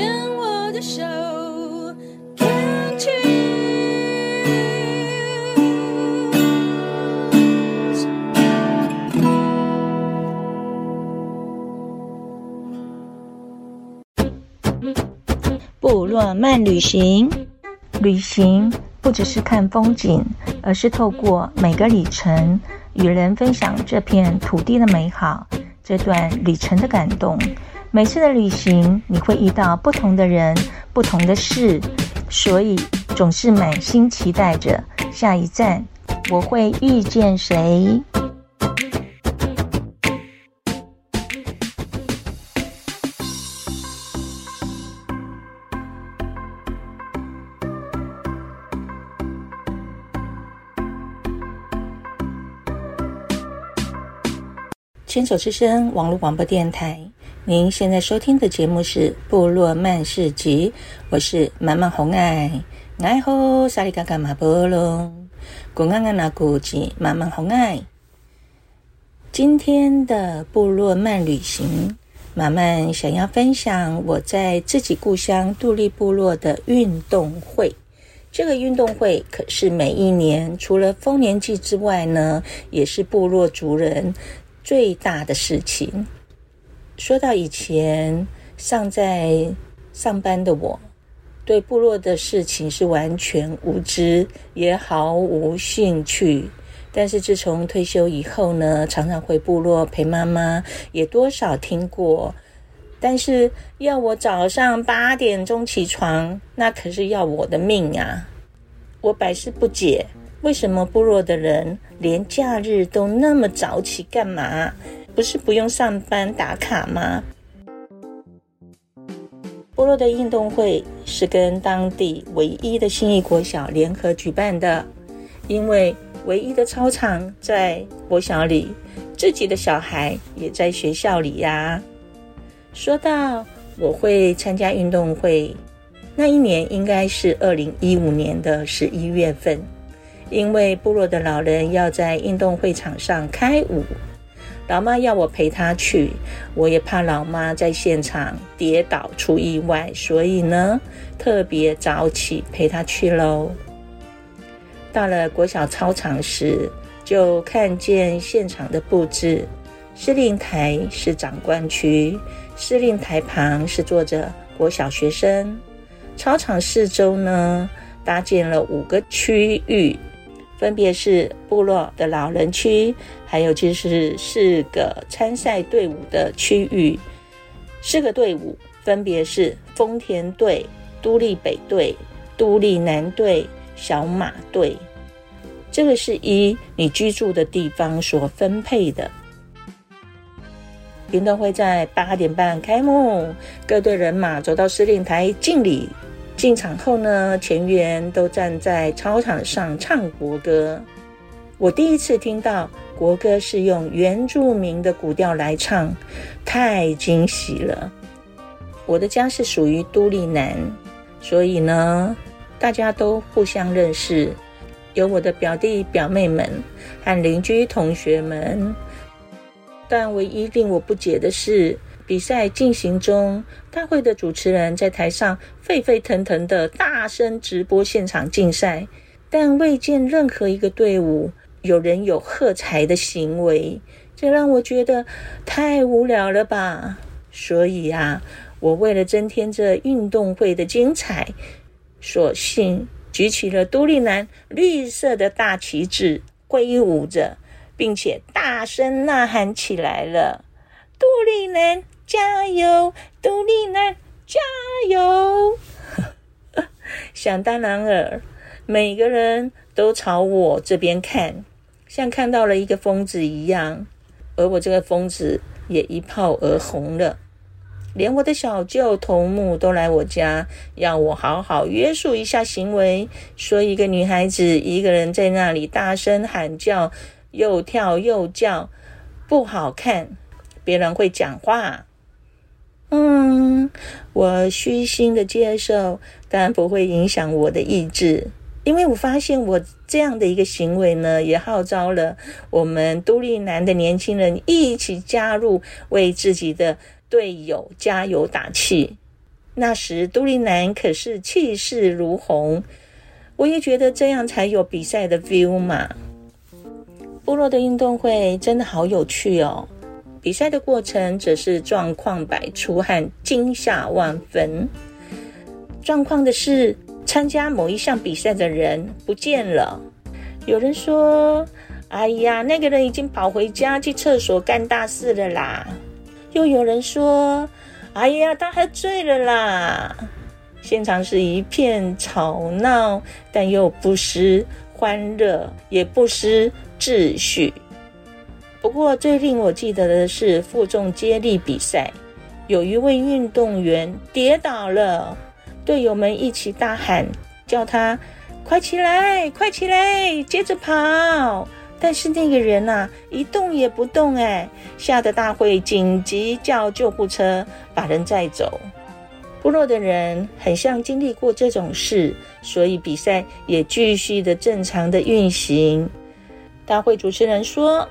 牵我的手，Can't you？部落漫旅行，旅行不只是看风景，而是透过每个里程，与人分享这片土地的美好，这段旅程的感动。每次的旅行，你会遇到不同的人，不同的事，所以总是满心期待着下一站，我会遇见谁？牵手之声网络广播电台，您现在收听的节目是《部落漫市集》，我是满满红爱，爱吼萨里嘎嘎马波隆，古安安那古吉满满红爱。今天的部落漫旅行，满满想要分享我在自己故乡杜立部落的运动会。这个运动会可是每一年除了丰年祭之外呢，也是部落族人。最大的事情。说到以前尚在上班的我，对部落的事情是完全无知，也毫无兴趣。但是自从退休以后呢，常常回部落陪妈妈，也多少听过。但是要我早上八点钟起床，那可是要我的命啊！我百思不解。为什么部落的人连假日都那么早起？干嘛？不是不用上班打卡吗？部落的运动会是跟当地唯一的新义国小联合举办的，因为唯一的操场在国小里，自己的小孩也在学校里呀。说到我会参加运动会，那一年应该是二零一五年的十一月份。因为部落的老人要在运动会场上开舞，老妈要我陪她去，我也怕老妈在现场跌倒出意外，所以呢，特别早起陪她去喽。到了国小操场时，就看见现场的布置，司令台是长官区，司令台旁是坐着国小学生，操场四周呢，搭建了五个区域。分别是部落的老人区，还有就是四个参赛队伍的区域。四个队伍分别是丰田队、都立北队、都立南队、小马队。这个是依你居住的地方所分配的。运动会在八点半开幕，各队人马走到司令台敬礼。进场后呢，全员都站在操场上唱国歌。我第一次听到国歌是用原住民的古调来唱，太惊喜了。我的家是属于都历南，所以呢，大家都互相认识，有我的表弟表妹们和邻居同学们。但唯一令我不解的是，比赛进行中，大会的主持人在台上沸沸腾腾的大声直播现场竞赛，但未见任何一个队伍有人有喝彩的行为，这让我觉得太无聊了吧。所以啊，我为了增添这运动会的精彩，索性举起了都立南绿色的大旗帜，挥舞着，并且大声呐喊起来了：“都历南！”加油，都历南！加油！想当然尔，每个人都朝我这边看，像看到了一个疯子一样。而我这个疯子也一炮而红了，连我的小舅头目都来我家，要我好好约束一下行为，说一个女孩子一个人在那里大声喊叫，又跳又叫，不好看，别人会讲话。嗯，我虚心的接受，但不会影响我的意志，因为我发现我这样的一个行为呢，也号召了我们都立南的年轻人一起加入，为自己的队友加油打气。那时都历男可是气势如虹，我也觉得这样才有比赛的 feel 嘛。部落的运动会真的好有趣哦，比赛的过程则是状况百出和惊吓万分。状况的是，参加某一项比赛的人不见了，有人说：“哎呀，那个人已经跑回家去厕所干大事了啦。”又有人说。哎呀，他喝醉了啦！现场是一片吵闹，但又不失欢乐，也不失秩序。不过，最令我记得的是负重接力比赛，有一位运动员跌倒了，队友们一起大喊，叫他快起来，快起来，接着跑。但是那个人呐、啊，一动也不动，哎，吓得大会紧急叫救护车把人载走。部落的人很像经历过这种事，所以比赛也继续的正常的运行。大会主持人说：“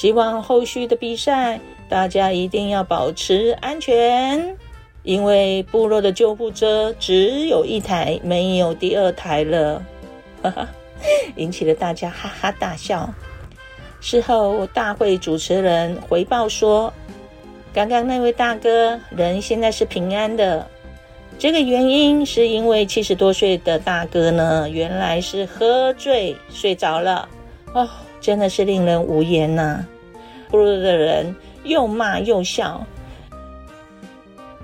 希望后续的比赛大家一定要保持安全，因为部落的救护车只有一台，没有第二台了。”哈哈。引起了大家哈哈大笑。事后，大会主持人回报说：“刚刚那位大哥人现在是平安的。这个原因是因为七十多岁的大哥呢，原来是喝醉睡着了。哦，真的是令人无言呐、啊！部落的人又骂又笑。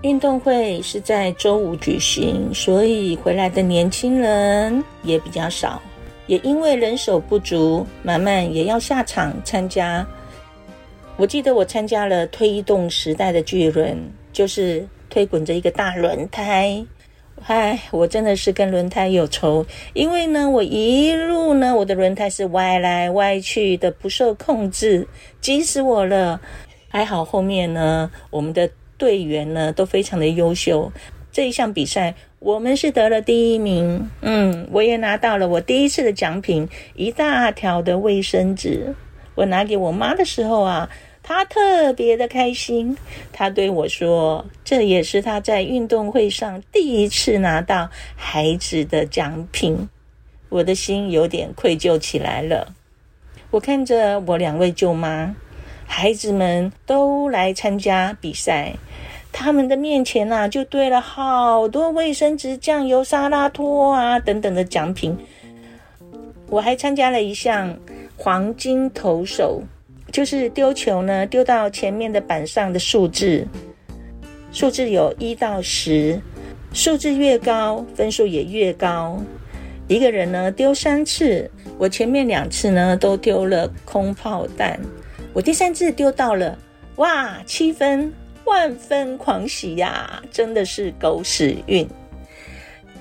运动会是在周五举行，所以回来的年轻人也比较少。”也因为人手不足，慢慢也要下场参加。我记得我参加了推动时代的巨轮，就是推滚着一个大轮胎。唉，我真的是跟轮胎有仇，因为呢，我一路呢，我的轮胎是歪来歪去的，不受控制，急死我了。还好后面呢，我们的队员呢都非常的优秀。这一项比赛，我们是得了第一名。嗯，我也拿到了我第一次的奖品，一大条的卫生纸。我拿给我妈的时候啊，他特别的开心。他对我说：“这也是他在运动会上第一次拿到孩子的奖品。”我的心有点愧疚起来了。我看着我两位舅妈，孩子们都来参加比赛。他们的面前呐、啊，就堆了好多卫生纸、酱油、沙拉托啊等等的奖品。我还参加了一项黄金投手，就是丢球呢，丢到前面的板上的数字，数字有一到十，数字越高，分数也越高。一个人呢丢三次，我前面两次呢都丢了空炮弹，我第三次丢到了，哇，七分。万分狂喜呀，真的是狗屎运。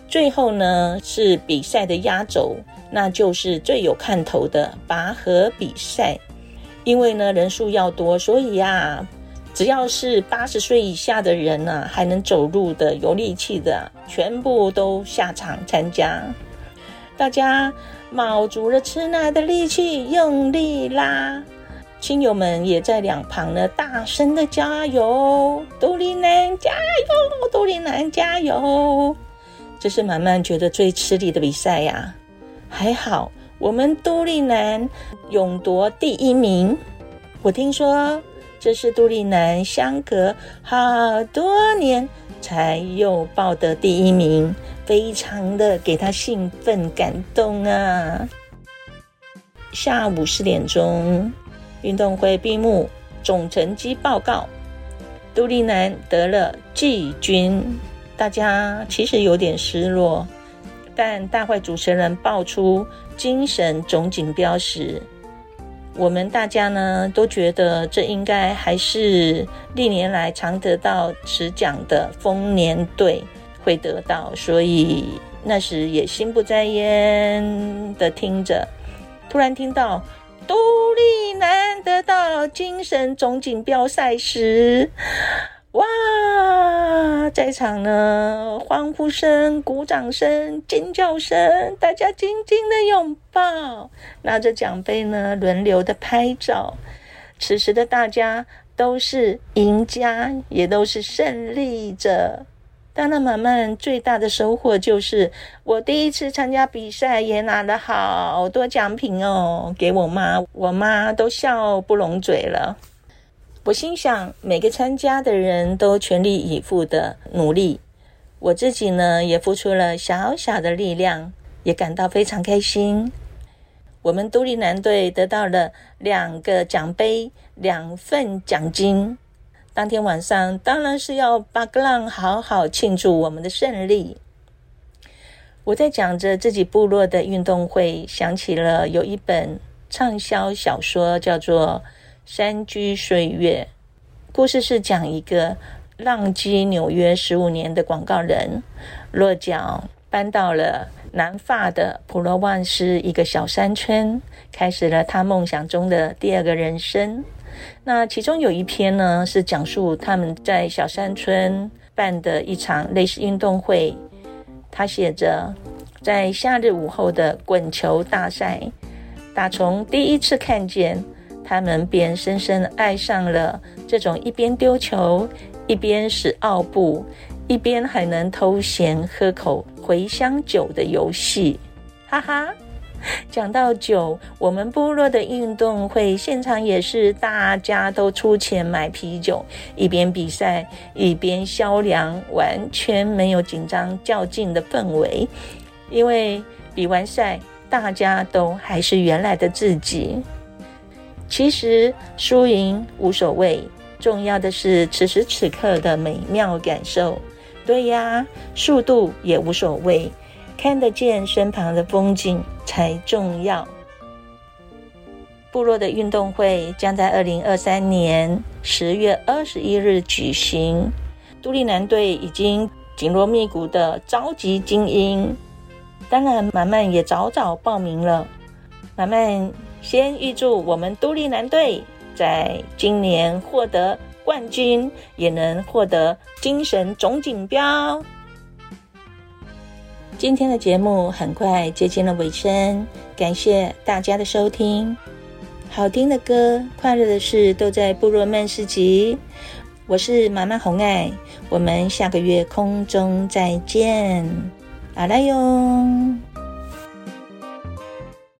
最后呢，是比赛的压轴，那就是最有看头的拔河比赛。因为呢，人数要多，所以呀，只要是八十岁以下的人呢，还能走路的、有力气的，全部都下场参加。大家卯足了吃奶的力气，用力拉。亲友们也在两旁呢，大声的加油！杜丽男加油！杜丽男加油！这是满满觉得最吃力的比赛呀。还好我们都历男勇夺第一名。我听说这是都历男相隔好多年才又报得第一名，非常的给他兴奋感动啊。下午四点钟。运动会闭幕，总成绩报告，都历男得了季军。大家其实有点失落，但大会主持人爆出精神总锦标时，我们大家呢都觉得这应该还是历年来常得到此奖的丰年队会得到，所以那时也心不在焉的听着，突然听到。都历男得到精神总锦标赛时，哇！在场呢，欢呼声、鼓掌声、尖叫声，大家紧紧的拥抱，拿着奖杯呢，轮流的拍照。此时的大家都是赢家，也都是胜利者。当然，马漫最大的收获就是我第一次参加比赛，也拿了好多奖品哦，给我妈，我妈都笑不拢嘴了。我心想，每个参加的人都全力以赴的努力，我自己呢也付出了小小的力量，也感到非常开心。我们都立男队得到了两个奖杯，两份奖金。当天晚上当然是要巴格浪好好庆祝我们的胜利。我在讲着自己部落的运动会，想起了有一本畅销小说，叫做《山居岁月》。故事是讲一个浪迹纽约十五年的广告人，落脚搬到了南法的普罗旺斯一个小山村，开始了他梦想中的第二个人生。那其中有一篇呢，是讲述他们在小山村办的一场类似运动会。他写着，在夏日午后的滚球大赛，打从第一次看见他们，便深深爱上了这种一边丢球，一边使奥步，一边还能偷闲喝口茴香酒的游戏。哈哈。讲到酒，我们部落的运动会现场也是大家都出钱买啤酒，一边比赛一边销量，完全没有紧张较劲的氛围。因为比完赛，大家都还是原来的自己。其实输赢无所谓，重要的是此时此刻的美妙感受。对呀，速度也无所谓。看得见身旁的风景才重要。部落的运动会将在二零二三年十月二十一日举行。都历男队已经紧锣密鼓的召集精英，当然满满也早早报名了。满满先预祝我们都立男队在今年获得冠军，也能获得精神总锦标。今天的节目很快接近了尾声，感谢大家的收听。好听的歌，快乐的事都在部落曼市集。我是马漫红爱，我们下个月空中再见，阿拉哟。